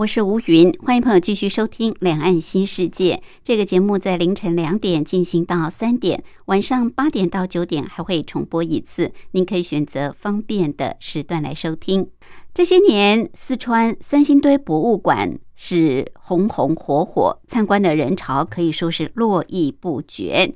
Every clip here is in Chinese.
我是吴云，欢迎朋友继续收听《两岸新世界》这个节目，在凌晨两点进行到三点，晚上八点到九点还会重播一次，您可以选择方便的时段来收听。这些年，四川三星堆博物馆是红红火火，参观的人潮可以说是络绎不绝，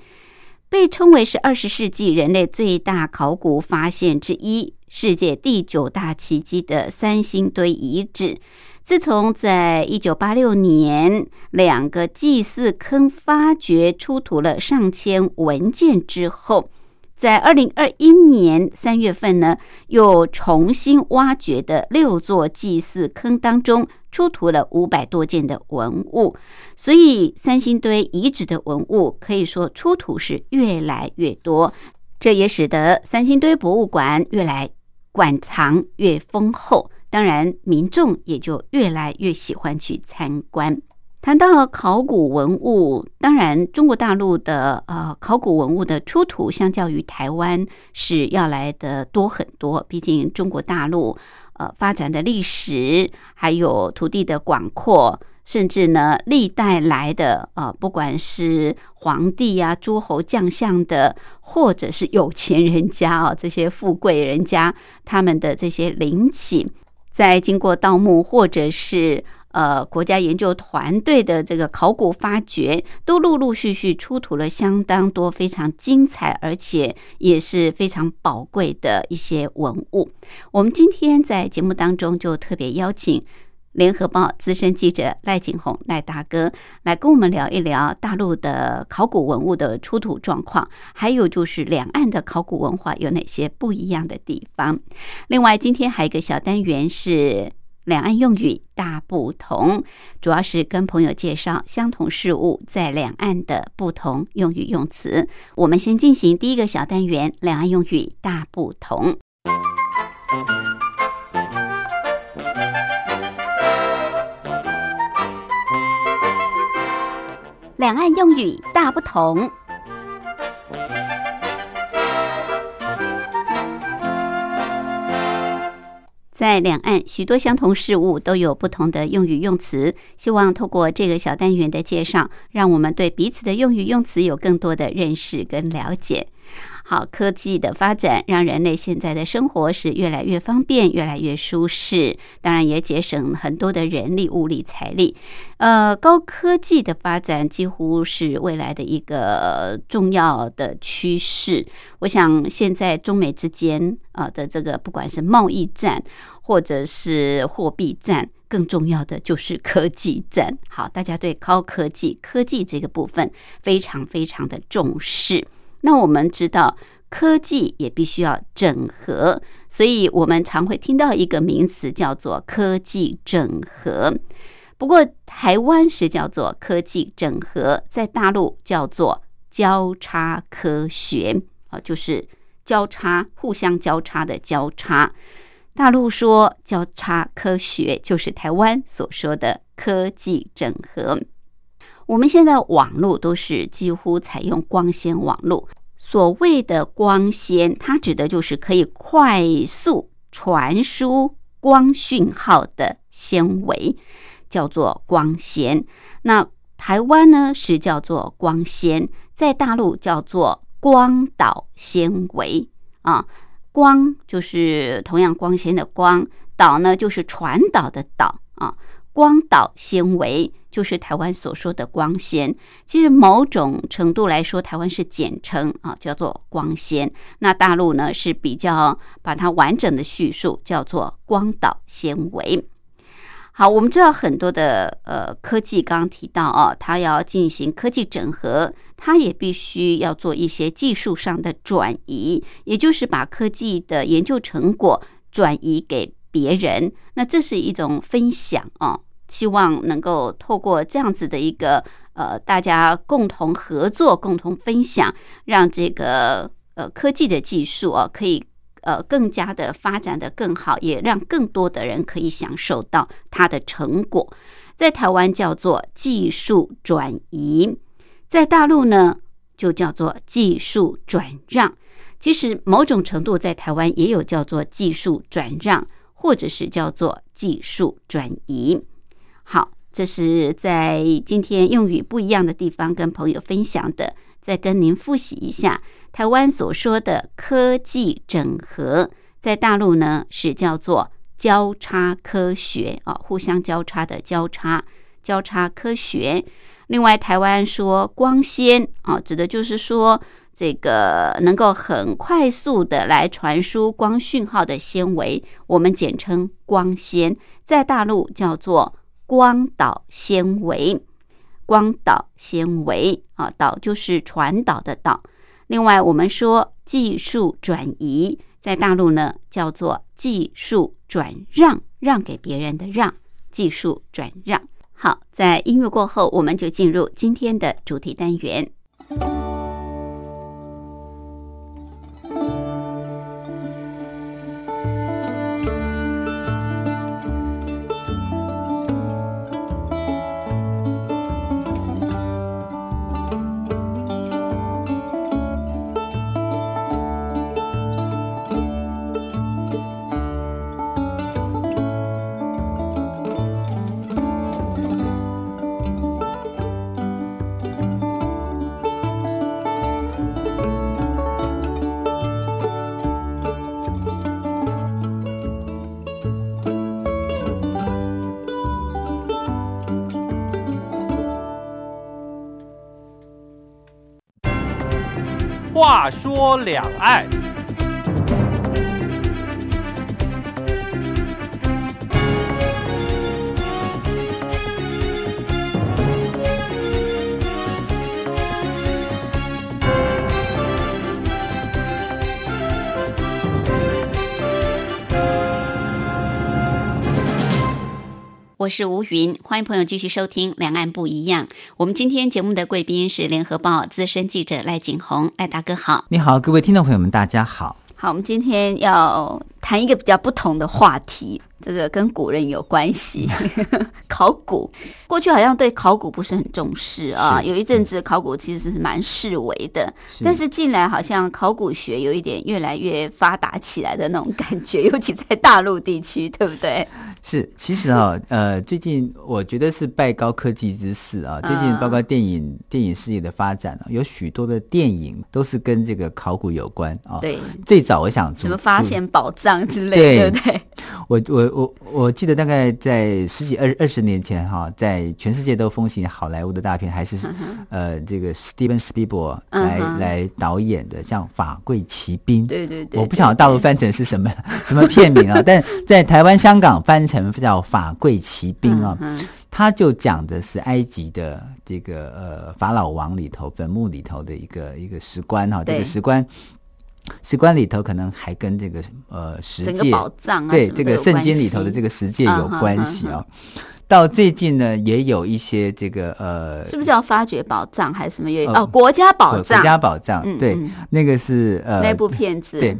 被称为是二十世纪人类最大考古发现之一，世界第九大奇迹的三星堆遗址。自从在一九八六年两个祭祀坑发掘出土了上千文件之后，在二零二一年三月份呢，又重新挖掘的六座祭祀坑当中出土了五百多件的文物，所以三星堆遗址的文物可以说出土是越来越多，这也使得三星堆博物馆越来馆藏越丰厚。当然，民众也就越来越喜欢去参观。谈到考古文物，当然中国大陆的呃考古文物的出土，相较于台湾是要来的多很多。毕竟中国大陆呃发展的历史，还有土地的广阔，甚至呢历代来的呃不管是皇帝呀、诸侯将相的，或者是有钱人家啊这些富贵人家，他们的这些陵寝。在经过盗墓或者是呃国家研究团队的这个考古发掘，都陆陆续续出土了相当多非常精彩，而且也是非常宝贵的一些文物。我们今天在节目当中就特别邀请。联合报资深记者赖景红赖大哥来跟我们聊一聊大陆的考古文物的出土状况，还有就是两岸的考古文化有哪些不一样的地方。另外，今天还有一个小单元是两岸用语大不同，主要是跟朋友介绍相同事物在两岸的不同用语用词。我们先进行第一个小单元：两岸用语大不同。两岸用语大不同，在两岸许多相同事物都有不同的用语用词。希望透过这个小单元的介绍，让我们对彼此的用语用词有更多的认识跟了解。好，科技的发展让人类现在的生活是越来越方便、越来越舒适，当然也节省很多的人力、物力、财力。呃，高科技的发展几乎是未来的一个重要的趋势。我想，现在中美之间啊的这个不管是贸易战或者是货币战，更重要的就是科技战。好，大家对高科技、科技这个部分非常非常的重视。那我们知道，科技也必须要整合，所以我们常会听到一个名词叫做科技整合。不过，台湾是叫做科技整合，在大陆叫做交叉科学啊，就是交叉、互相交叉的交叉。大陆说交叉科学，就是台湾所说的科技整合。我们现在网络都是几乎采用光纤网络。所谓的光纤，它指的就是可以快速传输光讯号的纤维，叫做光纤。那台湾呢是叫做光纤，在大陆叫做光导纤维啊。光就是同样光纤的光，导呢就是传导的导啊。光导纤维就是台湾所说的光纤，其实某种程度来说，台湾是简称啊，叫做光纤。那大陆呢是比较把它完整的叙述叫做光导纤维。好，我们知道很多的呃科技，刚刚提到啊，它要进行科技整合，它也必须要做一些技术上的转移，也就是把科技的研究成果转移给别人。那这是一种分享啊，希望能够透过这样子的一个呃，大家共同合作、共同分享，让这个呃科技的技术啊，可以呃更加的发展的更好，也让更多的人可以享受到它的成果。在台湾叫做技术转移。在大陆呢，就叫做技术转让。其实某种程度，在台湾也有叫做技术转让，或者是叫做技术转移。好，这是在今天用语不一样的地方跟朋友分享的。再跟您复习一下，台湾所说的科技整合，在大陆呢是叫做交叉科学啊，互相交叉的交叉交叉科学。另外，台湾说光纤啊，指的就是说这个能够很快速的来传输光讯号的纤维，我们简称光纤，在大陆叫做光导纤维。光导纤维啊，导就是传导的导。另外，我们说技术转移，在大陆呢叫做技术转让，让给别人的让，技术转让。好，在音乐过后，我们就进入今天的主题单元。说两岸。我是吴云，欢迎朋友继续收听《两岸不一样》。我们今天节目的贵宾是联合报资深记者赖景红，赖大哥好。你好，各位听众朋友们，大家好。好，我们今天要谈一个比较不同的话题。这个跟古人有关系，考古过去好像对考古不是很重视啊，有一阵子考古其实是蛮视为的，但是近来好像考古学有一点越来越发达起来的那种感觉，尤其在大陆地区，对不对？是，其实啊，呃，最近我觉得是拜高科技之赐啊，最近包括电影电影事业的发展啊，有许多的电影都是跟这个考古有关啊。对，最早我想什么发现宝藏之类，对不对？我我。我我记得大概在十几二二十年前哈，在全世界都风行好莱坞的大片，还是呃这个 Steven Spielberg 来来导演的，像《法柜奇兵》。对对对，我不晓得大陆翻成是什么 什么片名啊，但在台湾、香港翻成叫《法柜奇兵》啊，他就讲的是埃及的这个呃法老王里头坟墓里头的一个一个石棺哈，这个石棺。石棺里头可能还跟这个呃石界宝藏对这个圣经里头的这个石界有关系啊。到最近呢，也有一些这个呃，是不是叫发掘宝藏还是什么？哦，国家宝藏，国家宝藏，对，那个是呃那部片子对。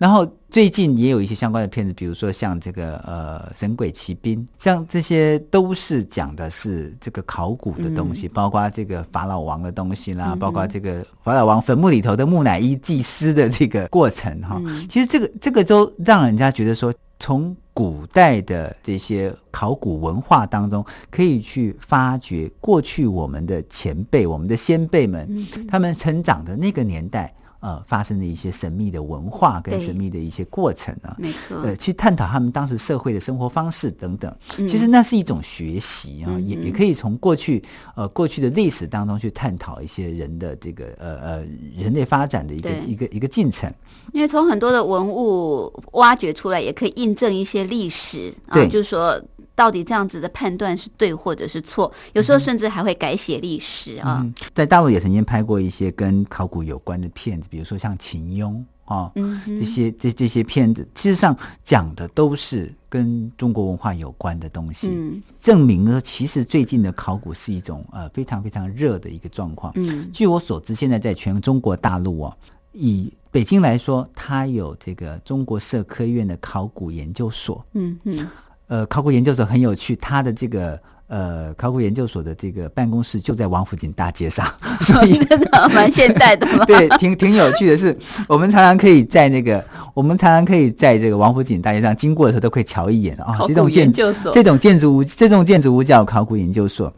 然后最近也有一些相关的片子，比如说像这个呃《神鬼奇兵》，像这些都是讲的是这个考古的东西，包括这个法老王的东西啦，包括这个法老王坟墓里头的木乃伊祭司的这个过程哈。其实这个这个都让人家觉得说，从古代的这些考古文化当中，可以去发掘过去我们的前辈、我们的先辈们他们成长的那个年代。呃，发生的一些神秘的文化跟神秘的一些过程啊，没错，呃，去探讨他们当时社会的生活方式等等，其实那是一种学习啊，也也可以从过去呃过去的历史当中去探讨一些人的这个呃呃人类发展的一个一个一个进程。因为从很多的文物挖掘出来，也可以印证一些历史啊，就是说。到底这样子的判断是对或者是错，有时候甚至还会改写历史啊。嗯，在大陆也曾经拍过一些跟考古有关的片子，比如说像秦庸啊，嗯这些这这些片子，其实上讲的都是跟中国文化有关的东西，嗯。证明了其实最近的考古是一种呃非常非常热的一个状况。嗯。据我所知，现在在全中国大陆啊，以北京来说，它有这个中国社科院的考古研究所。嗯嗯呃，考古研究所很有趣，它的这个呃考古研究所的这个办公室就在王府井大街上，所以真的蛮现代的嘛。对，挺挺有趣的是，我们常常可以在那个，我们常常可以在这个王府井大街上经过的时候，都可以瞧一眼啊、这种建这种建筑物，这种建筑物叫考古研究所。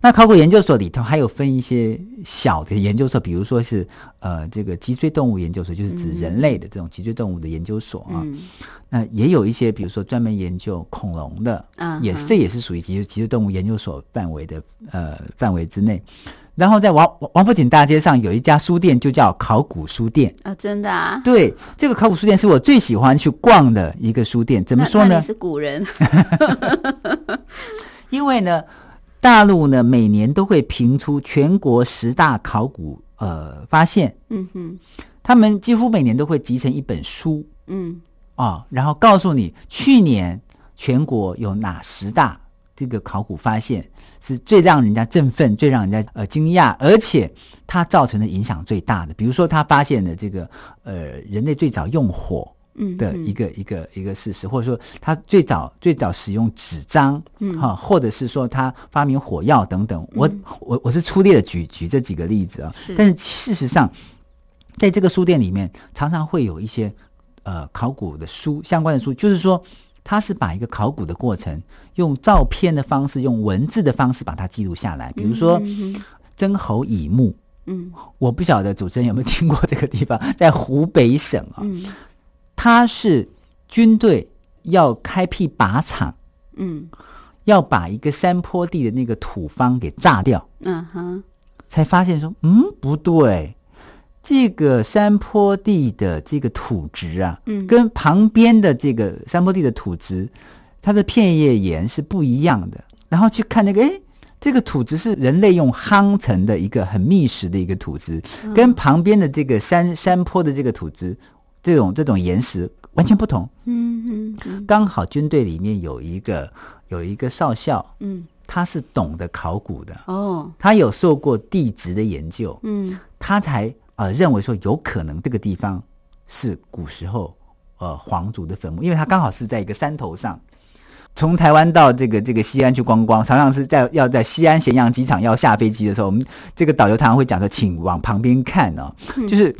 那考古研究所里头还有分一些小的研究所，比如说是呃这个脊椎动物研究所，就是指人类的这种脊椎动物的研究所啊。嗯那也有一些，比如说专门研究恐龙的，嗯也是这也是属于脊椎脊椎动物研究所范围的呃范围之内。然后在王王王府井大街上有一家书店，就叫考古书店。啊，真的啊。对，这个考古书店是我最喜欢去逛的一个书店。怎么说呢？是古人，因为呢，大陆呢每年都会评出全国十大考古呃发现，嗯哼，他们几乎每年都会集成一本书。嗯。啊，然后告诉你去年全国有哪十大这个考古发现是最让人家振奋、最让人家呃惊讶，而且它造成的影响最大的。比如说，他发现的这个呃人类最早用火嗯的一个、一个一个事实，或者说他最早最早使用纸张，嗯哈、或者是说他发明火药等等。我我我是粗略的举举这几个例子啊是，但是事实上，在这个书店里面，常常会有一些呃考古的书相关的书，就是说。他是把一个考古的过程用照片的方式、用文字的方式把它记录下来。比如说曾侯乙墓，嗯我不晓得主持人有没有听过这个地方，在湖北省啊，嗯它是军队要开辟靶场，嗯。要把一个山坡地的那个土方给炸掉，嗯哼，才发现说，嗯，不对，这个山坡地的这个土质啊，嗯。跟旁边的这个山坡地的土质，它的片叶岩是不一样的。然后去看那个，哎，这个土质是人类用夯成的一个很密实的一个土质，跟旁边的这个山山坡的这个土质，这种这种岩石完全不同。嗯嗯嗯。刚好军队里面有一个有一个少校，嗯，他是懂得考古的，哦，他有受过地质的研究，嗯。他才呃认为说有可能这个地方是古时候呃皇族的坟墓，因为他刚好是在一个山头上。从台湾到这个这个西安去观光，常常是在要在西安咸阳机场要下飞机的时候，我们这个导游常常会讲说，请往旁边看哦，就是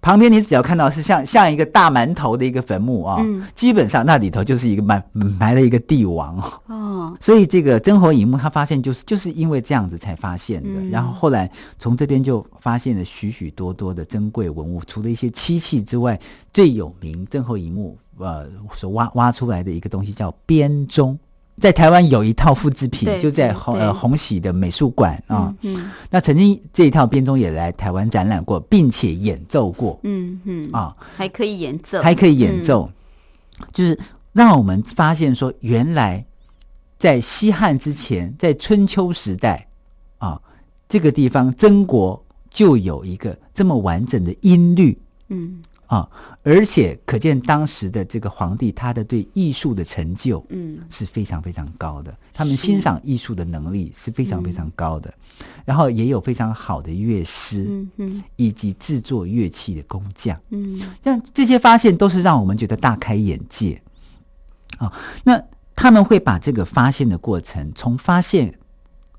旁边你只要看到是像像一个大馒头的一个坟墓啊、嗯基本上那里头就是一个埋埋了一个帝王哦。哦，所以这个曾侯乙墓，他发现就是就是因为这样子才发现的。嗯然后后来从这边就发现了许许多多的珍贵文物，除了一些漆器之外，最有名曾侯乙墓呃所挖挖出来的一个东西叫编钟。在台湾有一套复制品，就在红呃红喜的美术馆啊。嗯那曾经这一套编钟也来台湾展览过，并且演奏过。嗯嗯，啊。还可以演奏，还可以演奏，就是让我们发现说，原来在西汉之前，在春秋时代啊，这个地方曾国就有一个这么完整的音律。嗯啊，而且可见当时的这个皇帝他的对艺术的成就嗯是非常非常高的，他们欣赏艺术的能力是非常非常高的，然后也有非常好的乐师，嗯嗯以及制作乐器的工匠。嗯像这些发现都是让我们觉得大开眼界啊。那他们会把这个发现的过程，从发现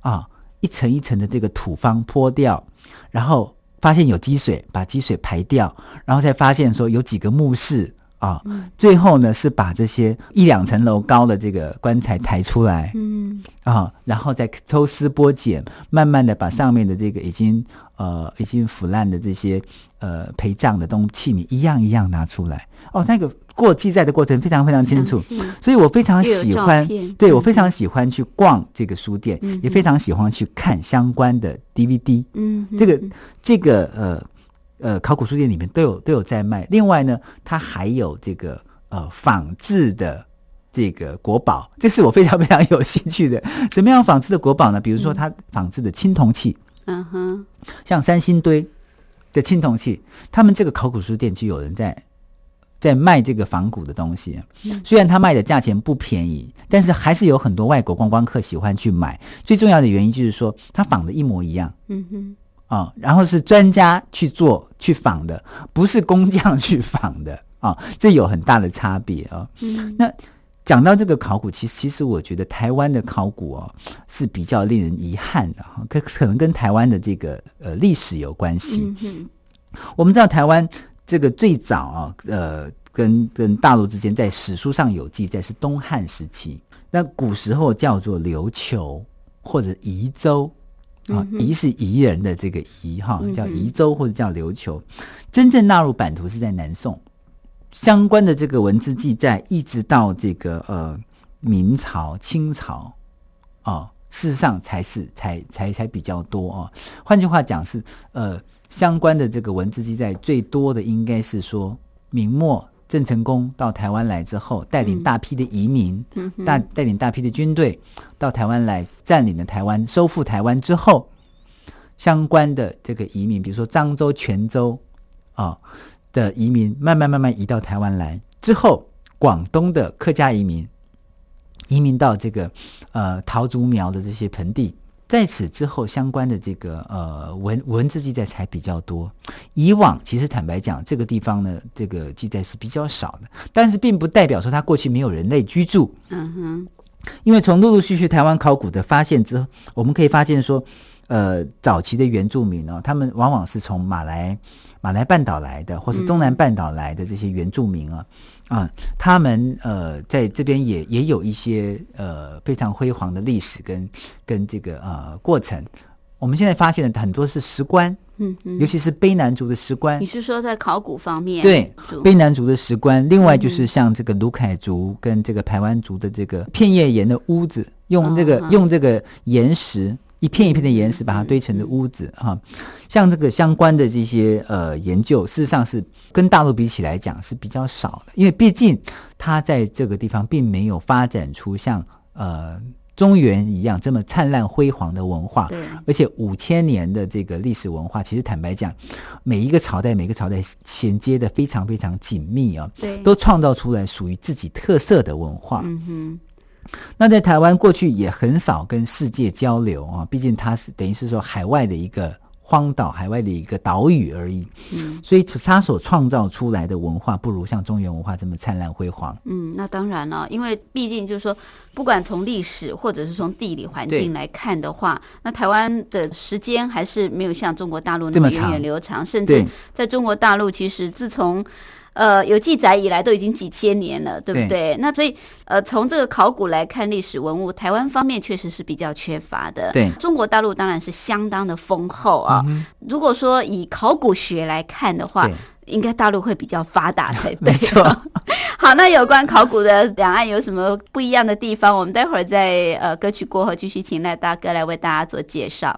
啊一层一层的这个土方坡掉，然后发现有积水，把积水排掉，然后再发现说有几个墓室啊，最后呢是把这些一两层楼高的这个棺材抬出来，嗯啊，然后再抽丝剥茧，慢慢的把上面的这个已经呃已经腐烂的这些呃陪葬的东器皿一样一样拿出来。哦，那个过记载的过程非常非常清楚，所以我非常喜欢片，对我嗯非常喜欢去逛这个书店，嗯也非常喜欢去看相关的 DVD。嗯，这个这个呃呃考古书店里面都有都有在卖。另外呢，它还有这个呃仿制的这个国宝，这是我非常非常有兴趣的。什么样仿制的国宝呢？比如说它仿制的青铜器，嗯哼，像三星堆的青铜器，他们这个考古书店就有人在在卖这个仿古的东西。虽然他卖的价钱不便宜，但是还是有很多外国观光客喜欢去买。最重要的原因就是说，他仿的一模一样。嗯哼，啊、然后是专家去做去仿的，不是工匠去仿的啊、这有很大的差别啊、嗯那讲到这个考古，其实其实我觉得台湾的考古哦是比较令人遗憾的哈，可可能跟台湾的这个呃历史有关系。嗯哼，我们知道台湾这个最早啊，呃，跟跟大陆之间在史书上有记载是东汉时期，那古时候叫做琉球或者夷州啊，夷是夷人的这个夷哈，叫夷州或者叫琉球，真正纳入版图是在南宋。相关的这个文字记载，一直到这个呃明朝、清朝啊、事实上才是才才才比较多啊。换句话讲是呃相关的这个文字记载最多的应该是说明末郑成功到台湾来之后，带领大批的移民，嗯大带领大批的军队到台湾来，占领了台湾，收复台湾之后，相关的这个移民，比如说漳州、泉州啊的移民，慢慢慢慢移到台湾来之后，广东的客家移民移民到这个呃桃竹苗的这些盆地。在此之后，相关的这个呃文文字记载才比较多。以往其实坦白讲，这个地方呢，这个记载是比较少的，但是并不代表说它过去没有人类居住。嗯哼，因为从陆陆续续台湾考古的发现之后，我们可以发现说，呃，早期的原住民呢、他们往往是从马来马来半岛来的，或是东南半岛来的这些原住民啊，啊，他们呃在这边也也有一些呃非常辉煌的历史跟跟这个呃过程。我们现在发现的很多是石棺，嗯嗯，尤其是卑南族的石棺你，是说在考古方面？对卑南族的石棺，另外嗯就是像这个卢凯族跟这个排湾族的这个片叶岩的屋子，用这个、用这个岩石一片一片的岩石把它堆成的屋子哈、像这个相关的这些呃研究，事实上是跟大陆比起来讲是比较少的，因为毕竟它在这个地方并没有发展出像呃中原一样这么灿烂辉煌的文化，对，而且五千年的这个历史文化，其实坦白讲，每一个朝代每个朝代衔接的非常非常紧密啊，对，都创造出来属于自己特色的文化。嗯哼，那在台湾过去也很少跟世界交流啊，毕竟它是等于是说海外的一个荒岛，海外的一个岛屿而已。嗯所以它所创造出来的文化，不如像中原文化这么灿烂辉煌。嗯，那当然了，因为毕竟就是说，不管从历史或者是从地理环境来看的话，那台湾的时间还是没有像中国大陆那么源远流长，甚至在中国大陆，其实自从呃有记载以来，都已经几千年了，对不对？那所以呃，从这个考古来看历史文物，台湾方面确实是比较缺乏的。对中国大陆当然是相当的丰厚啊。如果说以考古学来看的话，应该大陆会比较发达才对。没错。好，那有关考古的两岸有什么不一样的地方？我们待会儿在呃歌曲过后继续请赖大哥来为大家做介绍。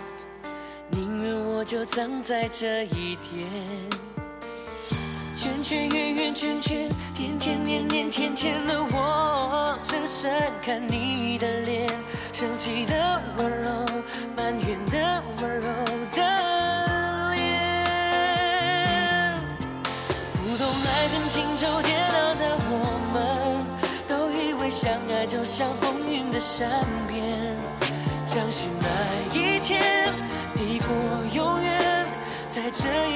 就葬在这一天。圈圈圆圆圈圈，天天年年天天的我，深深看你的脸，生气的温柔，埋怨的温柔的脸。不懂爱恨情仇颠倒的我们都以为相爱就像风云的善变。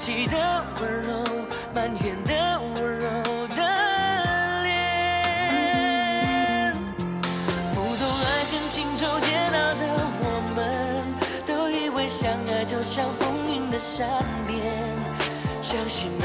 起的温柔，埋怨的温柔的脸。不懂爱恨情愁煎熬的我们，都以为相爱就像风云的善变，相信爱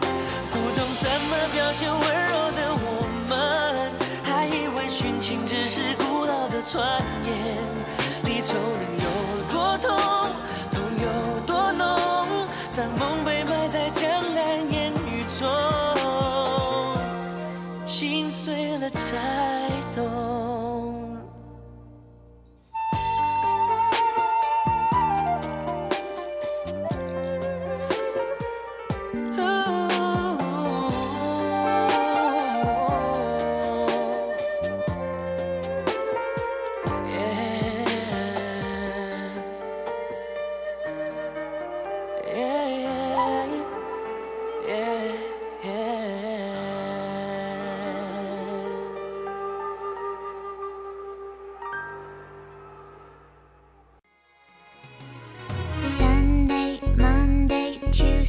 么表现温柔的我们，还以为殉情只是古老的传言。离愁能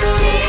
Believe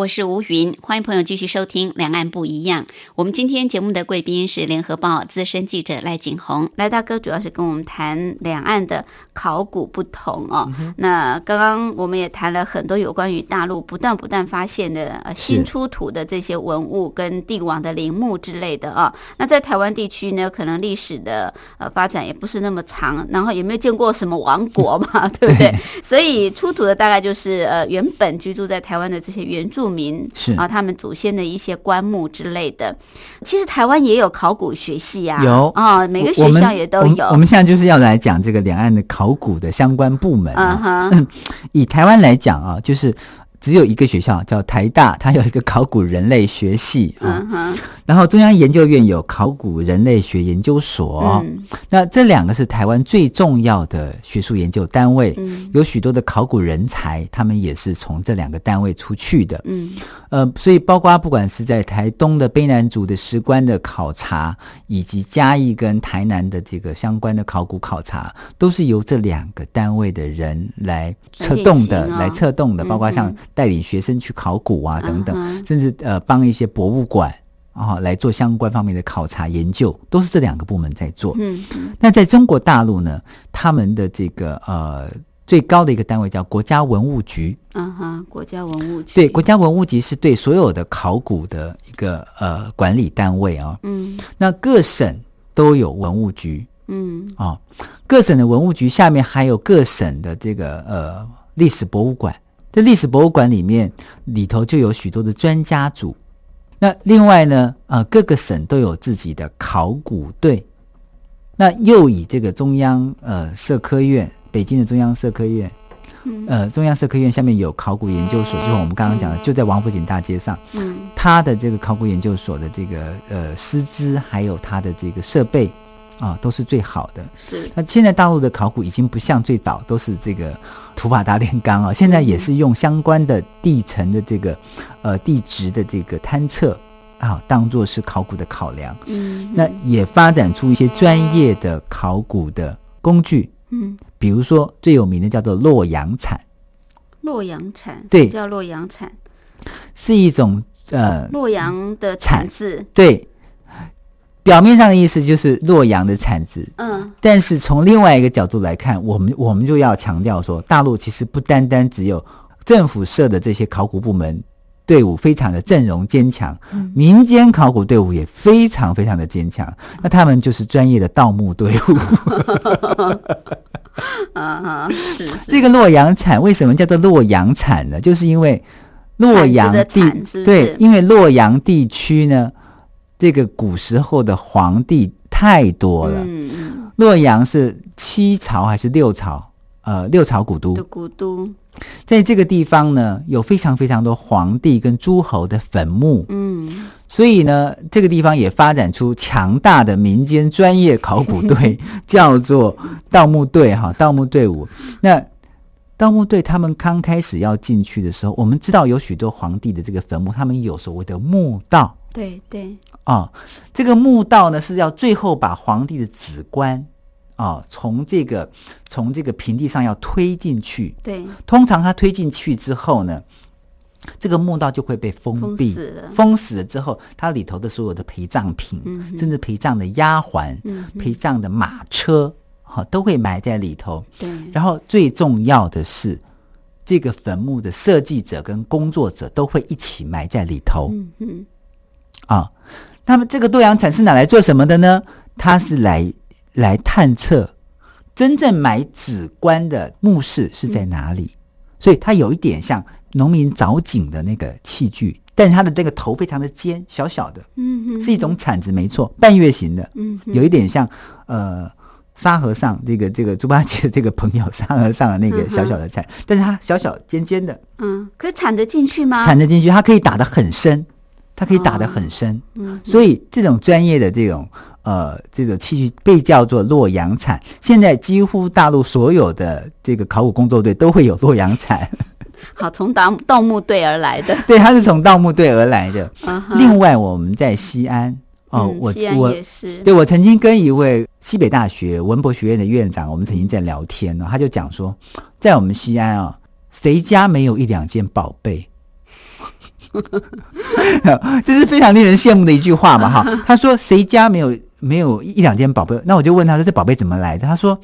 我是吴云，欢迎朋友继续收听《两岸不一样》。我们今天节目的贵宾是联合报资深记者赖景红，赖大哥主要是跟我们谈两岸的考古不同哦。那刚刚我们也谈了很多有关于大陆不断不断发现的呃新出土的这些文物跟帝王的陵墓之类的啊。那在台湾地区呢，可能历史的呃发展也不是那么长，然后也没有见过什么王国嘛，对不对？所以出土的大概就是呃原本居住在台湾的这些原住民是啊，他们祖先的一些棺木之类的。其实台湾也有考古学系呀、有啊，每个学校也都有。我们我们现在就是要来讲这个两岸的考古的相关部门、嗯啊。哼，以台湾来讲啊，就是只有一个学校叫台大，它有一个考古人类学系啊。嗯，然后中央研究院有考古人类学研究所。嗯那这两个是台湾最重要的学术研究单位，嗯有许多的考古人才，他们也是从这两个单位出去的。嗯呃，所以包括不管是在台东的卑南族的石棺的考察，以及嘉义跟台南的这个相关的考古考察，都是由这两个单位的人来策动的，来策动的，包括像嗯带领学生去考古啊等等，甚至呃帮一些博物馆。啊来做相关方面的考察研究，都是这两个部门在做。嗯嗯那在中国大陆呢，他们的这个呃最高的一个单位叫国家文物局。嗯哼，国家文物局对，国家文物局是对所有的考古的一个呃管理单位啊、嗯那各省都有文物局嗯啊、各省的文物局下面还有各省的这个呃历史博物馆。这历史博物馆里面里头就有许多的专家组。那另外呢，呃，各个省都有自己的考古队。那又以这个中央呃社科院，北京的中央社科院，呃，中央社科院下面有考古研究所，就是我们刚刚讲的，就在王府井大街上。嗯它的这个考古研究所的这个呃师资，还有它的这个设备啊，都是最好的。是。那现在大陆的考古已经不像最早都是这个土法打炼钢啊，现在也是用相关的地层的这个呃地质的这个勘测啊，当做是考古的考量。嗯。那也发展出一些专业的考古的工具，嗯。比如说最有名的叫做洛阳铲，洛阳铲对。叫洛阳铲，是一种呃洛阳的铲铲子，对。表面上的意思就是洛阳的产值，嗯但是从另外一个角度来看，我们我们就要强调说，大陆其实不单单只有政府设的这些考古部门队伍非常的阵容坚强，民间考古队伍也非常非常的坚强。那他们就是专业的盗墓队伍。这个洛阳铲为什么叫做洛阳铲呢？就是因为洛阳地对，因为洛阳地区呢，这个古时候的皇帝太多了。洛阳是七朝还是六朝？呃，六朝古都的，古都，在这个地方呢，有非常非常多皇帝跟诸侯的坟墓，嗯所以呢，这个地方也发展出强大的民间专业考古队，叫做盗墓队哈，盗墓队伍。那盗墓队他们刚开始要进去的时候，我们知道有许多皇帝的这个坟墓，他们有所谓的墓道对对，啊、这个墓道呢是要最后把皇帝的子棺啊、从这个从这个平地上要推进去。对，通常他推进去之后呢，这个墓道就会被封封闭，封死了之后，它里头的所有的陪葬品，嗯甚至陪葬的丫鬟、嗯陪葬的马车，哈、都会埋在里头。对，然后最重要的是，这个坟墓的设计者跟工作者都会一起埋在里头。嗯嗯啊，那么这个洛阳铲是拿来做什么的呢？它是来来探测真正埋子棺的墓室是在哪里，所以它有一点像农民凿井的那个器具，但是它的这个头非常的尖，小小的，嗯哼，是一种铲子，没错，半月形的，嗯哼。有一点像呃。沙和尚，这个这个猪八戒这个朋友沙和尚的那个小小的铲，但是它小小尖尖的，嗯，可以铲得进去吗？铲得进去，它可以打得很深，它可以打得很深。嗯所以这种专业的这种呃这种器具被叫做洛阳铲。现在几乎大陆所有的这个考古工作队都会有洛阳铲，好，从盗盗墓队而来的，对，它是从盗墓队而来的。另外，我们在西安哦，我我也是，对我曾经跟一位西北大学文博学院的院长，我们曾经在聊天呢、他就讲说，在我们西安啊，谁家没有一两件宝贝？这是非常令人羡慕的一句话嘛，哈。他说谁家没有没有一两件宝贝？那我就问他说，这宝贝怎么来的？他说，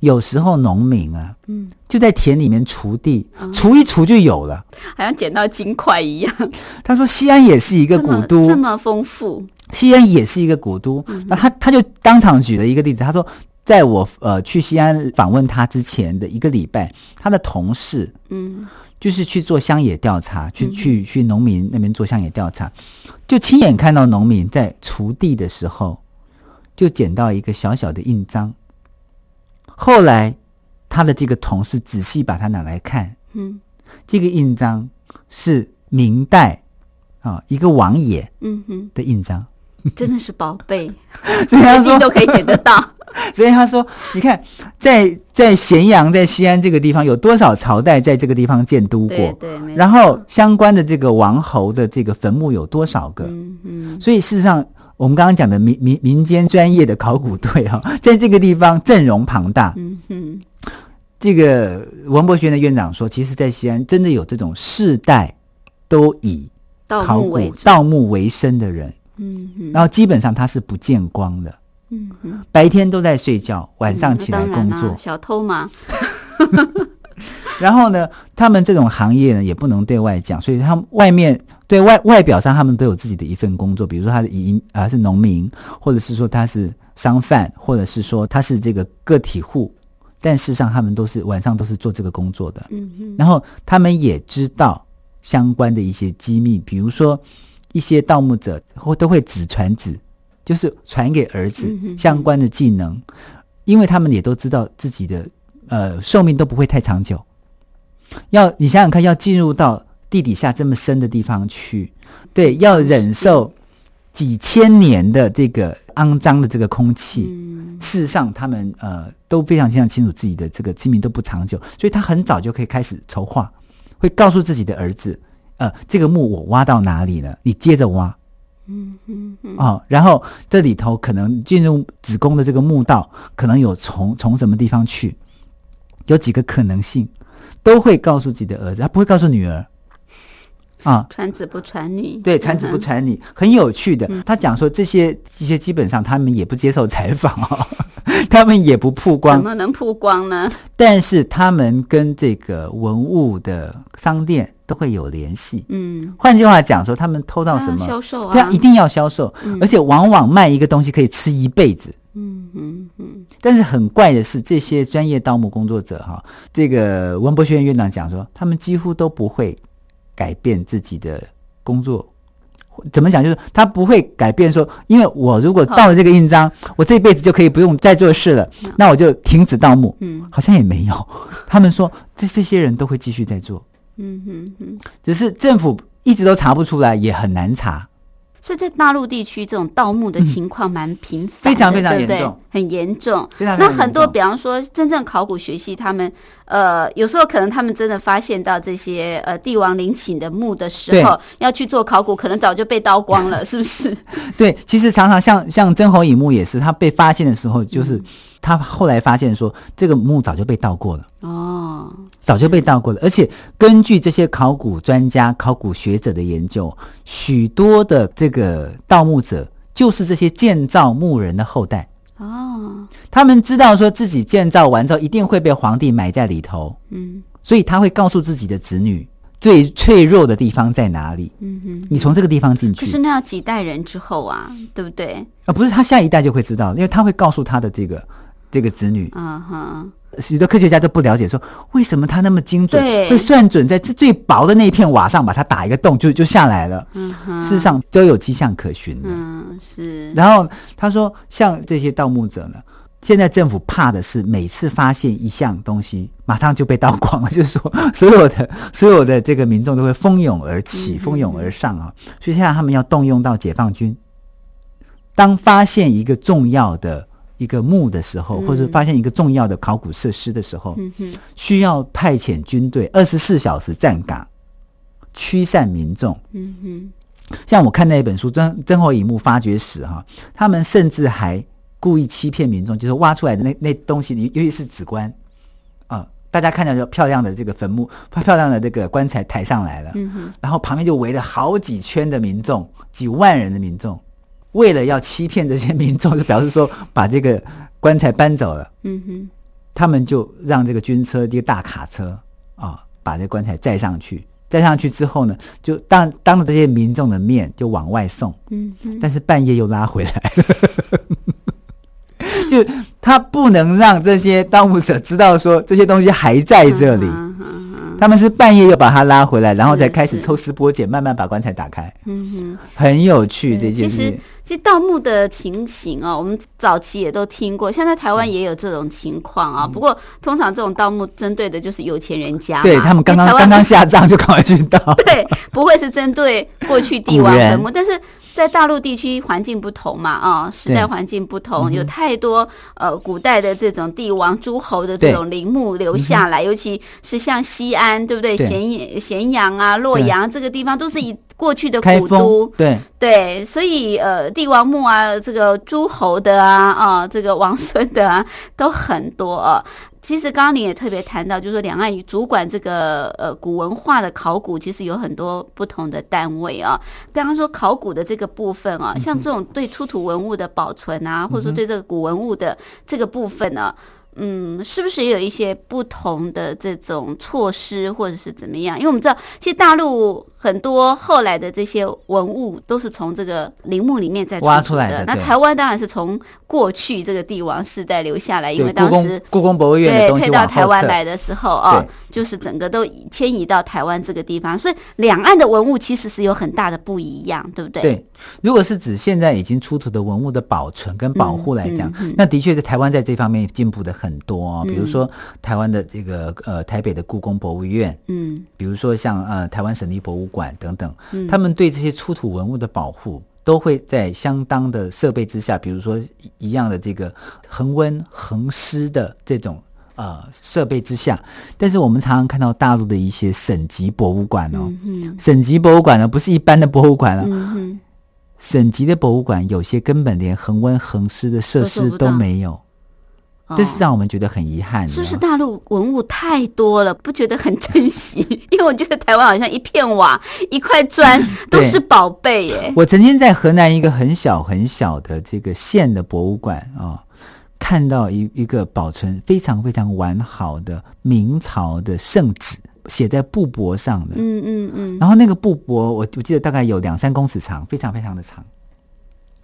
有时候农民啊，嗯，就在田里面锄地，锄一锄就有了。好像捡到金块一样，他说，西安也是一个古都，这么丰富，西安也是一个古都，那他他就当场举了一个例子，他说，在我呃去西安访问他之前的一个礼拜，他的同事嗯就是去做乡野调查，去去去农民那边做乡野调查，就亲眼看到农民在锄地的时候，就捡到一个小小的印章。后来，他的这个同事仔细把它拿来看，嗯。这个印章是明代啊一个王爷嗯哼，的印章。真的是宝贝，所以他说都可以捡得到，所以他说，你看，在在咸阳，在西安这个地方，有多少朝代在这个地方建都过？对对，没然后相关的这个王侯的这个坟墓有多少个？嗯嗯所以事实上，我们刚刚讲的民民民间专业的考古队哈、在这个地方阵容庞大。嗯嗯这个文博学院的院长说，其实，在西安真的有这种世代都以考古盗墓为生的人，嗯嗯然后基本上他是不见光的，嗯嗯，白天都在睡觉，晚上嗯起来工作。小偷嘛，然后呢，他们这种行业呢也不能对外讲，所以他们外面对外外表上他们都有自己的一份工作，比如说他的移啊、是农民，或者是说他是商贩，或者是说他是这个个体户，但事实上他们都是晚上都是做这个工作的。嗯嗯然后他们也知道相关的一些机密，比如说一些盗墓者或都会纸传子，就是传给儿子相关的技能，因为他们也都知道自己的呃寿命都不会太长久。要你想想看，要进入到地底下这么深的地方去，对，要忍受几千年的这个肮脏的这个空气，嗯。事实上，他们呃都非常非常清楚自己的这个生命都不长久，所以他很早就可以开始筹划，会告诉自己的儿子，呃，这个墓我挖到哪里了，你接着挖。嗯嗯嗯，哦，然后这里头可能进入子宫的这个墓道，可能有从从什么地方去，有几个可能性，都会告诉自己的儿子，他不会告诉女儿。啊，传子不传女，对，传子不嗯传女，很有趣的。他讲说这些这些基本上他们也不接受采访。哦，他们也不曝光怎光，么能曝光呢？但是他们跟这个文物的商店都会有联系。嗯，换句话讲说，他们偷到什么，销售啊？对啊，一定要销售，而且往往卖一个东西可以吃一辈子。嗯嗯嗯但是很怪的是，这些专业盗墓工作者哈，这个文博学院院长讲说，他们几乎都不会改变自己的工作。怎么讲？就是他不会改变说，因为我如果盗了这个印章，我这辈子就可以不用再做事了，那我就停止盗墓。嗯好像也没有。他们说，这这些人都会继续在做，嗯哼哼。只是政府一直都查不出来，也很难查。所以在大陆地区，这种盗墓的情况蛮频繁、嗯非常非常严重，很严重。那很多，比方说，真正考古学系，他们呃，有时候可能他们真的发现到这些呃帝王陵寝的墓的时候，要去做考古，可能早就被盗光了，是不是？对，其实常常像像曾侯乙墓也是，他被发现的时候，嗯就是他后来发现说，这个墓早就被盗过了。哦，早就被盗过了，而且根据这些考古专家、考古学者的研究，许多的这个盗墓者就是这些建造墓人的后代。哦，他们知道说自己建造完之后一定会被皇帝埋在里头，嗯所以他会告诉自己的子女最脆弱的地方在哪里。嗯哼。你从这个地方进去可是那要几代人之后啊，对不对？啊，不是他下一代就会知道，因为他会告诉他的这个这个子女。嗯哼，许多科学家都不了解说，为什么他那么精准，会算准在这最薄的那一片瓦上把它打一个洞就就下来了。事实上都有迹象可循的。嗯是，然后他说，像这些盗墓者呢，现在政府怕的是每次发现一项东西，马上就被盗光了，就是说 所有的所有的这个民众都会蜂拥而起、嗯蜂拥而上啊。所以现在他们要动用到解放军，当发现一个重要的。一个墓的时候，或者发现一个重要的考古设施的时候，嗯，需要派遣军队二十四小时站岗，驱散民众。嗯哼，像我看那一本书《曾曾侯乙墓发掘史》哈，他们甚至还故意欺骗民众，就是挖出来的那那东西，尤其是紫棺啊、大家看到就漂亮的这个坟墓，漂亮的这个棺材抬上来了，嗯哼，然后旁边就围了好几圈的民众，几万人的民众，为了要欺骗这些民众，就表示说把这个棺材搬走了。嗯哼，他们就让这个军车这个大卡车啊，把这棺材载上去。载上去之后呢，就当当着这些民众的面就往外送，嗯哼，但是半夜又拉回来。就他不能让这些盗墓者知道说这些东西还在这里，他们是半夜又把它拉回来，然后才开始抽丝剥茧，慢慢把棺材打开，嗯哼。很有趣这件事。其实盗墓的情形哦，我们早期也都听过，像在台湾也有这种情况啊。不过通常这种盗墓针对的就是有钱人家对他们刚刚刚刚下葬就赶快去盗，对，不会是针对过去帝王坟墓，但是在大陆地区环境不同嘛，啊、时代环境不同，有太多呃古代的这种帝王诸侯的这种陵墓留下来，尤其是像西安，对不对？咸阳、咸阳啊、洛阳这个地方都是以过去的古都，对。对，所以呃，帝王墓啊，这个诸侯的啊，啊，这个王孙的啊，都很多啊。其实刚刚你也特别谈到，就是说两岸主管这个呃古文化的考古，其实有很多不同的单位啊。比方说考古的这个部分啊，像这种对出土文物的保存啊，或者说对这个古文物的这个部分呢、嗯，是不是也有一些不同的这种措施，或者是怎么样？因为我们知道，其实大陆很多后来的这些文物都是从这个陵墓里面再挖出来的那台湾当然是从过去这个帝王世代留下来，因为当时故宫博物院对退到台湾来的时候啊，就是整个都迁移到台湾这个地方，所以两岸的文物其实是有很大的不一样，对不对？对，如果是指现在已经出土的文物的保存跟保护来讲，嗯嗯嗯那的确是台湾在这方面进步的很多哦。比如说台湾的这个呃台北的故宫博物院，嗯。比如说像呃台湾省立博物馆等等，他们对这些出土文物的保护。都会在相当的设备之下，比如说一一样的这个恒温恒湿的这种呃设备之下，但是我们常常看到大陆的一些省级博物馆哦，嗯省级博物馆呢不是一般的博物馆了、省级的博物馆有些根本连恒温恒湿的设施都没有，这是让我们觉得很遗憾的。哦是不是大陆文物太多了，不觉得很珍惜？因为我觉得台湾好像一片瓦、一块砖 都是宝贝耶。我曾经在河南一个很小很小的这个县的博物馆啊、看到一一个保存非常非常完好的明朝的圣旨，写在布帛上的。嗯嗯嗯，然后那个布帛，我我记得大概有两三公尺长，非常非常的长。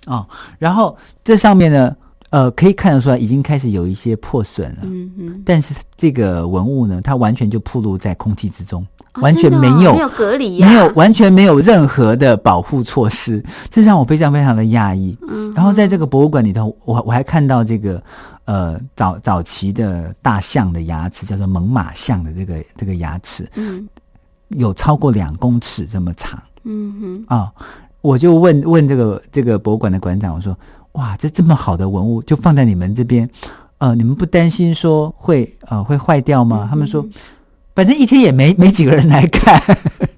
哦，然后这上面呢，呃，可以看得出来已经开始有一些破损了。嗯嗯，但是这个文物呢，它完全就暴露在空气之中，哦完全没有、哦没有隔离呀。没有完全没有任何的保护措施，这让我非常非常的讶异。嗯然后在这个博物馆里头，我我还看到这个呃早早期的大象的牙齿，叫做猛犸象的这个这个牙齿，嗯。有超过两公尺这么长。嗯哼，啊、我就问问这个这个博物馆的馆长，我说：哇，这这么好的文物就放在你们这边，呃，你们不担心说会呃会坏掉吗？他们说，反正一天也没没几个人来看。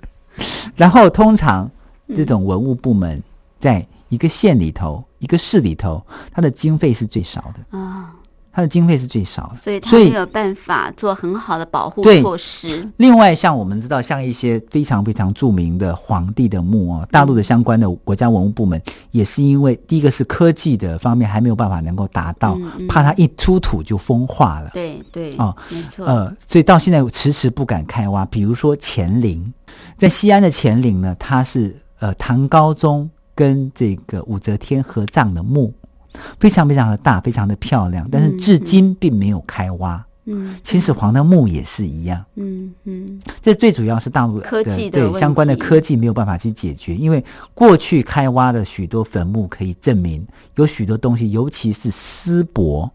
然后通常这种文物部门在一个县里头、一个市里头，它的经费是最少的，啊，它的经费是最少的，所以它没有办法做很好的保护措施。另外，像我们知道，像一些非常非常著名的皇帝的墓哦，大陆的相关的国家文物部门也是因为第一个是科技的方面还没有办法能够达到，嗯嗯怕它一出土就风化了。对对，哦，没错。呃，所以到现在迟迟不敢开挖。比如说乾陵，在西安的乾陵呢，它是呃唐高宗跟这个武则天合葬的墓，非常非常的大，非常的漂亮，但是至今并没有开挖。嗯秦始皇的墓也是一样。嗯嗯这最主要是大陆科技的对相关的科技没有办法去解决，因为过去开挖的许多坟墓可以证明有许多东西，尤其是丝帛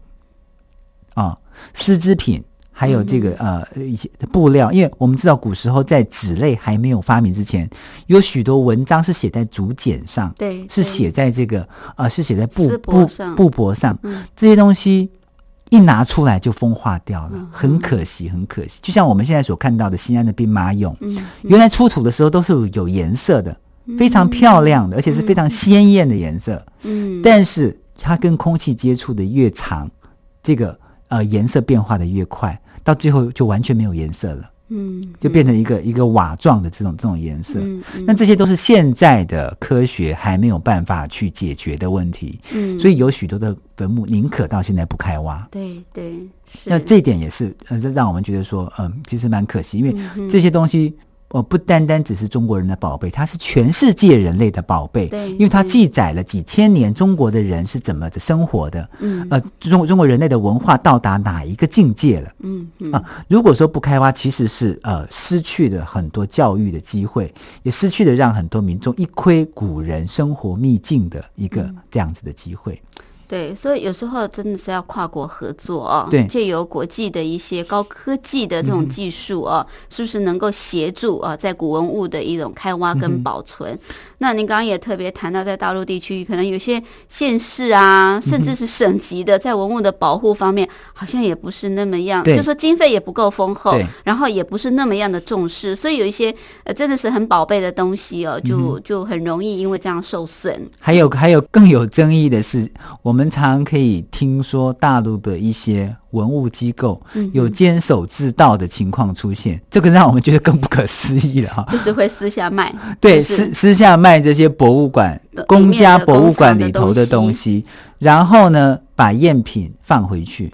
啊、丝织品，还有这个、嗯。呃一些布料，因为我们知道古时候在纸类还没有发明之前，有许多文章是写在竹简上，对，是写在这个呃是写在布布上。布帛上，嗯。这些东西一拿出来就风化掉了，嗯。很可惜，很可惜。就像我们现在所看到的西安的兵马俑，嗯原来出土的时候都是有颜色的，非常漂亮的，而且是非常鲜艳的颜色。嗯，但是它跟空气接触的越长，这个呃颜色变化的越快，到最后就完全没有颜色了，嗯就变成一个、一个瓦状的这种这种颜色。嗯嗯那这些都是现在的科学还没有办法去解决的问题，嗯，所以有许多的坟墓宁可到现在不开挖。对对是那这一点也是，呃，让我们觉得说，嗯，其实蛮可惜，因为这些东西，呃，不单单只是中国人的宝贝，它是全世界人类的宝贝，对因为它记载了几千年中国的人是怎么的生活的，嗯呃，中中国人类的文化到达哪一个境界了。嗯嗯啊，如果说不开挖，其实是呃失去了很多教育的机会，也失去了让很多民众一窥古人生活秘境的一个嗯这样子的机会。对，所以有时候真的是要跨国合作哦，对。借由国际的一些高科技的这种技术哦，是不是能够协助啊，在古文物的一种开挖跟保存？那您刚刚也特别谈到，在大陆地区，可能有些县市啊，甚至是省级的，在文物的保护方面，好像也不是那么样，就说经费也不够丰厚，然后也不是那么样的重视，所以有一些呃真的是很宝贝的东西哦，就就很容易因为这样受损。还有还有更有争议的是，我们们常可以听说大陆的一些文物机构嗯有监守自盗的情况出现，这个让我们觉得更不可思议了哈。就是会私下卖，对，就是私私下卖这些博物馆、公家博物馆里头的东西，然后呢，把赝品放回去。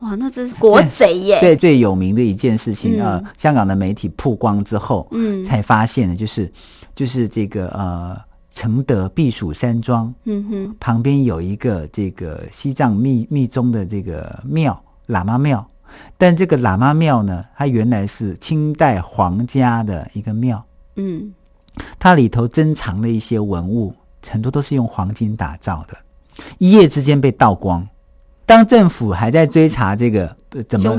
哇，那真是国贼耶！对，最有名的一件事情嗯啊、呃香港的媒体曝光之后，嗯才发现的就是就是这个呃承德避暑山庄。嗯哼，旁边有一个这个西藏密密宗的这个庙喇嘛庙，但这个喇嘛庙呢，它原来是清代皇家的一个庙，嗯。它里头珍藏的一些文物，很多都是用黄金打造的，一夜之间被盗光。当政府还在追查这个、呃怎么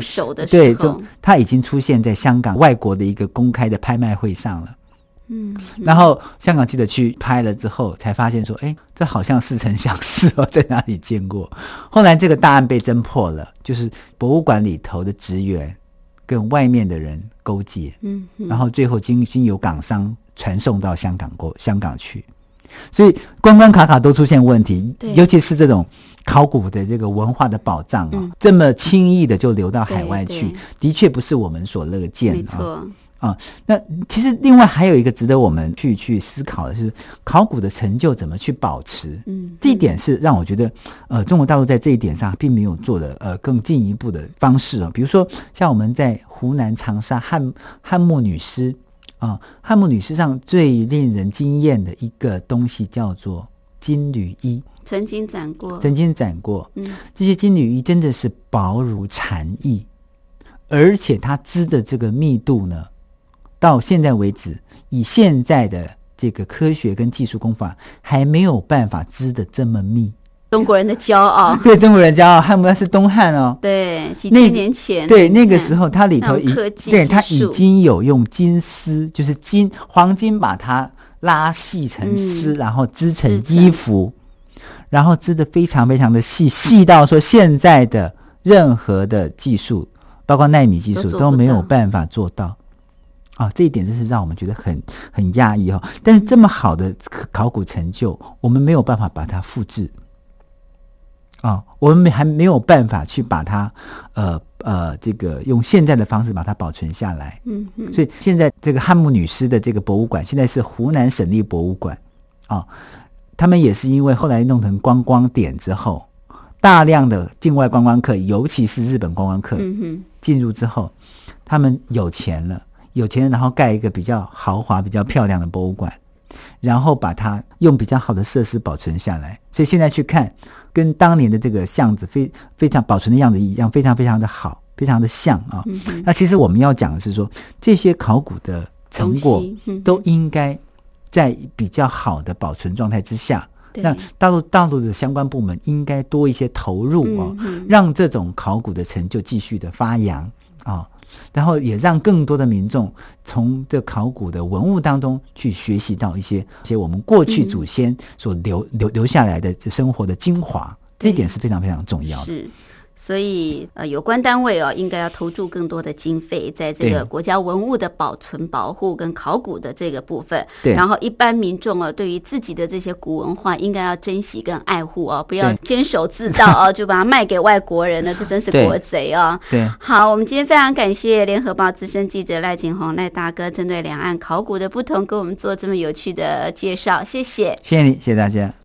对，就它已经出现在香港外国的一个公开的拍卖会上了。嗯，然后香港记者去拍了之后，才发现说，哎，这好像似曾相识哦，在哪里见过？后来这个大案被侦破了，就是博物馆里头的职员跟外面的人勾结，嗯嗯。然后最后经经由港商传送到香港过香港去，所以关关卡卡都出现问题，尤其是这种考古的这个文化的宝藏啊，嗯。这么轻易的就流到海外去，的确不是我们所乐见啊。没错，啊，那其实另外还有一个值得我们去去思考的是，考古的成就怎么去保持？嗯，这一点是让我觉得，呃，中国大陆在这一点上并没有做的呃更进一步的方式啊。比如说，像我们在湖南长沙汉汉墓女尸啊，汉墓女尸上最令人惊艳的一个东西叫做金缕衣，曾经展过，曾经展过。嗯这些金缕衣真的是薄如蝉翼，而且它织的这个密度呢，到现在为止，以现在的这个科学跟技术功法，还没有办法织的这么密。中国人的骄傲，对中国人骄傲，汉墓是东汉哦。对，几那千年前，对，那个时候它里头已对它已经有用金丝，就是金黄金把它拉细成丝，嗯然后织成衣服，然后织的非常非常的细，细到说现在的任何的技术，包括纳米技术都都没有办法做到。啊，这一点真是让我们觉得很很压抑哈、哦。但是这么好的考古成就，我们没有办法把它复制。啊，我们还没有办法去把它，呃呃，这个用现在的方式把它保存下来。嗯嗯，所以现在这个汉墓女尸的这个博物馆，现在是湖南省立博物馆啊。他们也是因为后来弄成观光点之后，大量的境外观光客，尤其是日本观光客进入之后，他们有钱了，有钱人然后盖一个比较豪华、比较漂亮的博物馆，然后把它用比较好的设施保存下来。所以现在去看，跟当年的这个巷子非非常保存的样子一样，非常非常的好，非常的像啊。嗯，那其实我们要讲的是说，这些考古的成果都应该在比较好的保存状态之下。那大陆大陆的相关部门应该多一些投入哦，嗯嗯让这种考古的成就继续的发扬啊、然后也让更多的民众从这考古的文物当中去学习到一些一些我们过去嗯。祖先所留、留留下来的这生活的精华，这一点是非常非常重要的。是。所以，呃，有关单位哦，应该要投注更多的经费在这个国家文物的保存、保护跟考古的这个部分。对然后，一般民众哦，对于自己的这些古文化，应该要珍惜跟爱护哦，不要对坚守自盗哦，就把它卖给外国人了，这真是国贼哦。对，好，我们今天非常感谢联合报资深记者赖景红赖大哥，针对两岸考古的不同，给我们做这么有趣的介绍，谢谢。谢谢你，谢谢大家。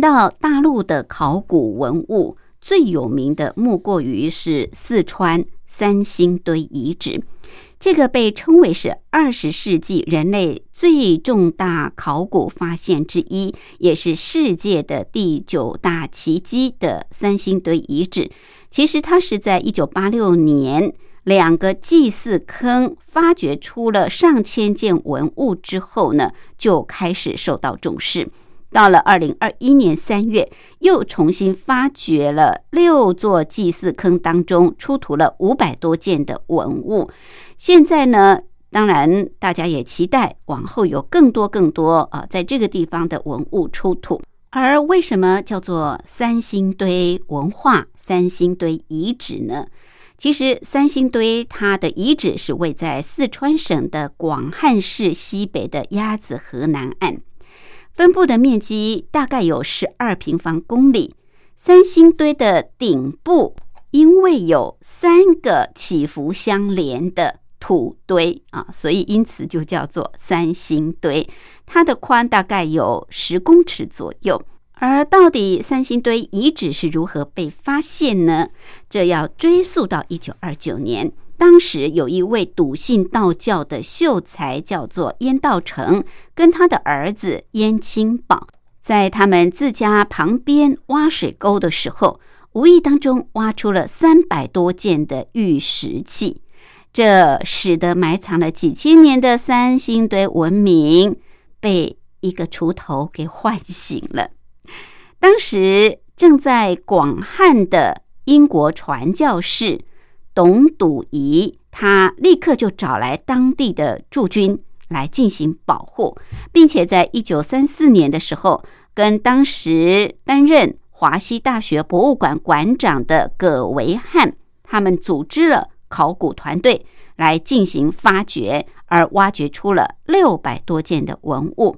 到大陆的考古文物，最有名的莫过于是四川三星堆遗址。这个被称为是二十世纪人类最重大考古发现之一，也是世界的第九大奇迹的三星堆遗址。其实它是在一九八六年两个祭祀坑发掘出了上千件文物之后呢，就开始受到重视。到了二零二一年三月，又重新发掘了六座祭祀坑当中，出土了五百多件的文物。现在呢，当然大家也期待往后有更多更多啊、在这个地方的文物出土。而为什么叫做三星堆文化、三星堆遗址呢？其实三星堆它的遗址是位在四川省的广汉市西北的鸭子河南岸。分布的面积大概有十二平方公里。三星堆的顶部因为有三个起伏相连的土堆啊，所以因此就叫做三星堆。它的宽大概有十公尺左右。而到底三星堆遗址是如何被发现呢？这要追溯到一九二九年。当时有一位笃信道教的秀才，叫做燕道成，跟他的儿子燕青宝，在他们自家旁边挖水沟的时候，无意当中挖出了三百多件的玉石器，这使得埋藏了几千年的三星堆文明被一个锄头给唤醒了。当时正在广汉的英国传教士。董笃仪他立刻就找来当地的驻军来进行保护，并且在一九三四年的时候，跟当时担任华西大学博物馆馆长的葛维汉，他们组织了考古团队来进行发掘，而挖掘出了六百多件的文物。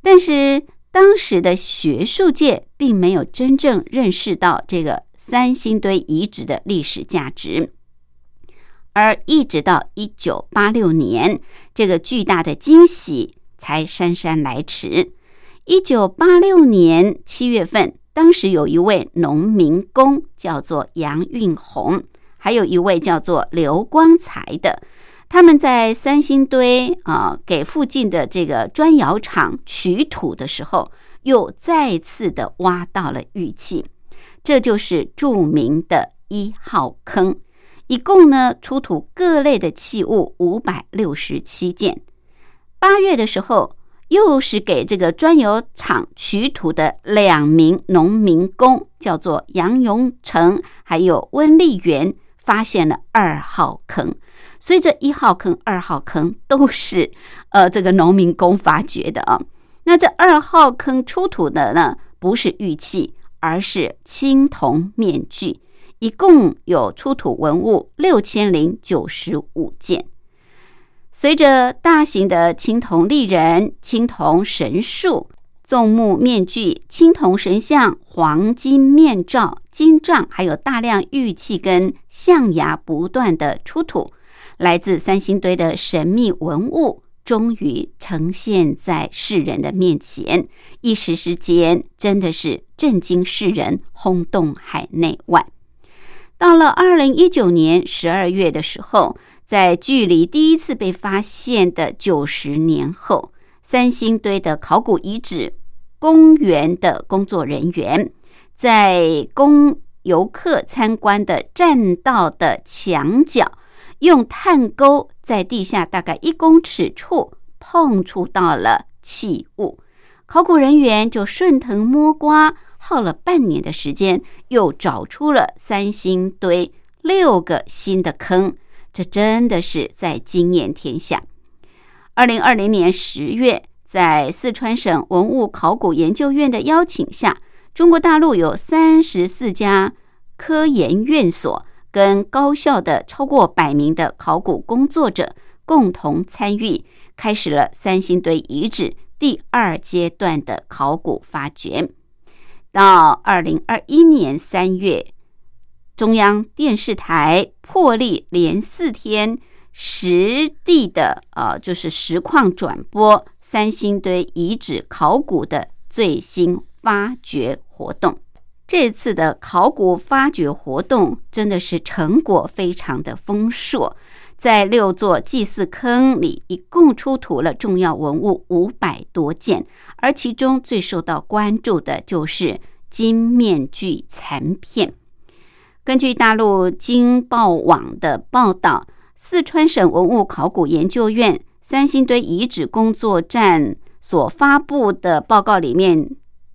但是当时的学术界并没有真正认识到这个三星堆遗址的历史价值。而一直到一九八六年，这个巨大的惊喜才姗姗来迟。一九八六年七月份，当时有一位农民工叫做杨运红，还有一位叫做刘光才的，他们在三星堆啊、给附近的这个砖窑厂取土的时候，又再次的挖到了玉器，这就是著名的一号坑。一共呢出土各类的器物五百六十七件。八月的时候，又是给这个砖窑厂取土的两名农民工，叫做杨永成还有温丽元，发现了二号坑。所以这一号坑、二号坑都是呃这个农民工发掘的啊。那这二号坑出土的呢，不是玉器，而是青铜面具。一共有出土文物六千零九十五件。随着大型的青铜立人、青铜神树、纵目面具、青铜神像、黄金面罩、金杖，还有大量玉器跟象牙不断的出土，来自三星堆的神秘文物终于呈现在世人的面前，一时之间真的是震惊世人，轰动海内外。到了二零一九年十二月的时候，在距离第一次被发现的九十年后，三星堆的考古遗址公园的工作人员在供游客参观的栈道的墙角，用探钩在地下大概一公尺处碰触到了器物，考古人员就顺藤摸瓜。耗了半年的时间，又找出了三星堆六个新的坑，这真的是在惊艳天下。二零二零年十月，在四川省文物考古研究院的邀请下，中国大陆有三十四家科研院所跟高校的超过百名的考古工作者共同参与，开始了三星堆遗址第二阶段的考古发掘。到二零二一年三月，中央电视台破例连四天实地的呃，就是实况转播三星堆遗址考古的最新发掘活动。这次的考古发掘活动真的是成果非常的丰硕，在六座祭祀坑里，一共出土了重要文物五百多件，而其中最受到关注的就是金面具残片。根据大陆经报网的报道，四川省文物考古研究院三星堆遗址工作站所发布的报告里面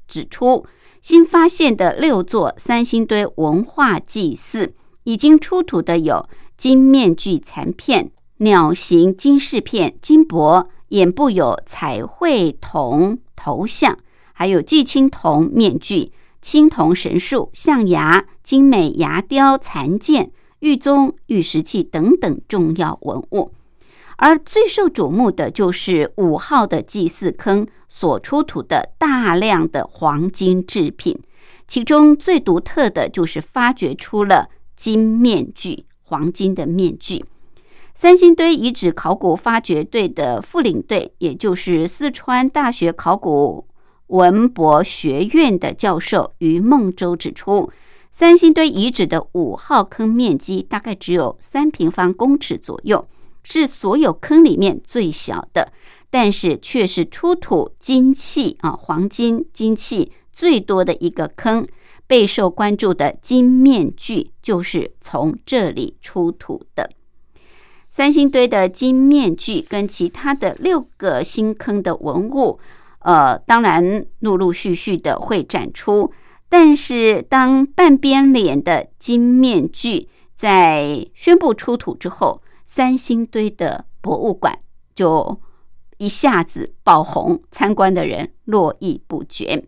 指出。新发现的六座三星堆文化祭祀，已经出土的有金面具残片、鸟形金饰片、金箔，眼部有彩绘铜头像，还有祭青铜面具、青铜神树、象牙、精美牙雕残件、玉宗、玉石器等等重要文物。而最受瞩目的就是五号的祭祀坑所出土的大量的黄金制品，其中最独特的就是发掘出了金面具，黄金的面具。三星堆遗址考古发掘队的副领队，也就是四川大学考古文博学院的教授于孟洲指出，三星堆遗址的五号坑面积大概只有三平方公尺左右。是所有坑里面最小的，但是却是出土金器啊，黄金金器最多的一个坑。备受关注的金面具就是从这里出土的。三星堆的金面具跟其他的六个新坑的文物，呃，当然陆陆续续的会展出。但是当半边脸的金面具在宣布出土之后，三星堆的博物馆就一下子爆红，参观的人络绎不绝。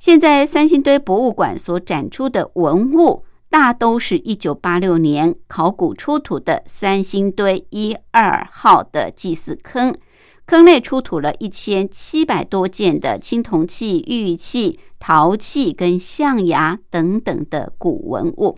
现在三星堆博物馆所展出的文物，大都是一九八六年考古出土的三星堆一二号的祭祀坑，坑内出土了一千七百多件的青铜器、玉器、陶器跟象牙等等的古文物。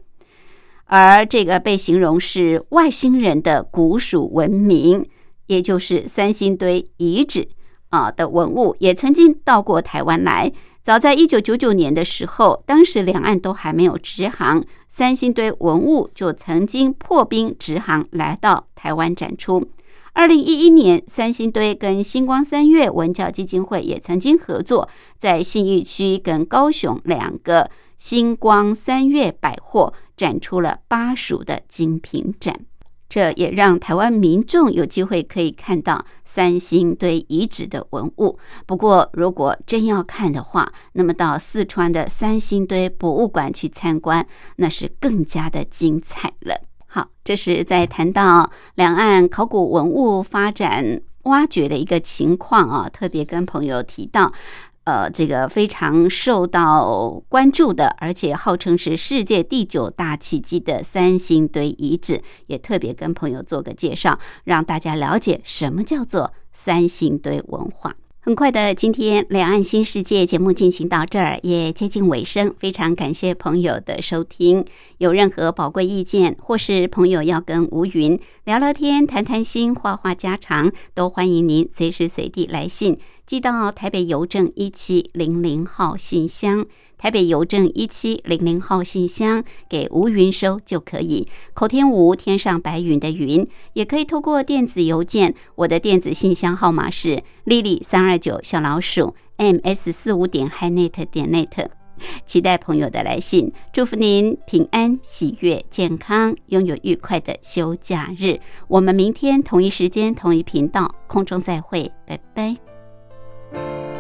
而这个被形容是外星人的古蜀文明，也就是三星堆遗址啊的文物，也曾经到过台湾来。早在一九九九年的时候，当时两岸都还没有直航，三星堆文物就曾经破冰直航来到台湾展出。二零一一年，三星堆跟星光三月文教基金会也曾经合作，在信义区跟高雄两个星光三月百货展出了巴蜀的精品展。这也让台湾民众有机会可以看到三星堆遗址的文物。不过，如果真要看的话，那么到四川的三星堆博物馆去参观，那是更加的精彩了。好，这是在谈到两岸考古文物发展挖掘的一个情况啊，特别跟朋友提到。呃，这个非常受到关注的，而且号称是世界第九大奇迹的三星堆遗址，也特别跟朋友做个介绍，让大家了解什么叫做三星堆文化。很快的，今天两岸新世界节目进行到这儿，也接近尾声。非常感谢朋友的收听。有任何宝贵意见，或是朋友要跟吴云聊聊天、谈谈心、话话家常，都欢迎您随时随地来信。寄到台北邮政一七零零号信箱，台北邮政一七零零号信箱给吴云收就可以。口天吴，天上白云的云，也可以透过电子邮件。我的电子信箱号码是 lily 三二九小老鼠 ms 四五点 hinet 点 net。期待朋友的来信，祝福您平安、喜悦、健康，拥有愉快的休假日。我们明天同一时间、同一频道空中再会，拜拜。